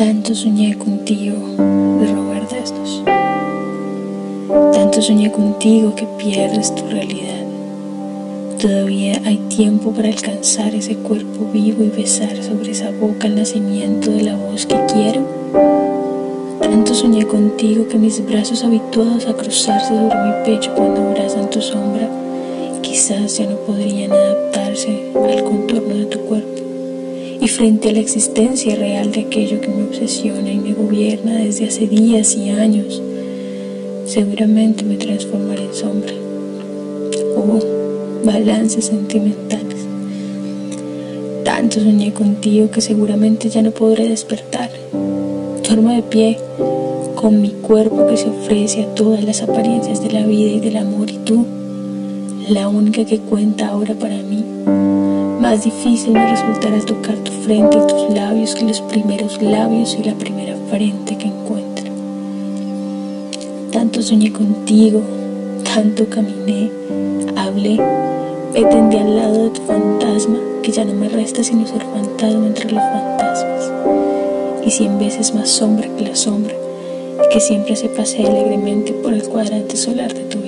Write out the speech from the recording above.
Tanto soñé contigo de Robert Desnos. Tanto soñé contigo que pierdes tu realidad. Todavía hay tiempo para alcanzar ese cuerpo vivo y besar sobre esa boca el nacimiento de la voz que quiero. Tanto soñé contigo que mis brazos habituados a cruzarse sobre mi pecho cuando abrazan tu sombra, quizás ya no podrían adaptarse al contorno de tu cuerpo. Y frente a la existencia real de aquello que me obsesiona y me gobierna desde hace días y años, seguramente me transformaré en sombra. Oh, balances sentimentales. Tanto soñé contigo que seguramente ya no podré despertar. Duermo de pie con mi cuerpo que se ofrece a todas las apariencias de la vida y del amor y tú, la única que cuenta ahora para mí. Más difícil me resultará tocar tu frente y tus labios que los primeros labios y la primera frente que encuentro. Tanto soñé contigo, tanto caminé, hablé, me tendí al lado de tu fantasma, que ya no me resta sino ser fantasma entre los fantasmas, y cien veces más sombra que la sombra, que siempre se pasea alegremente por el cuadrante solar de tu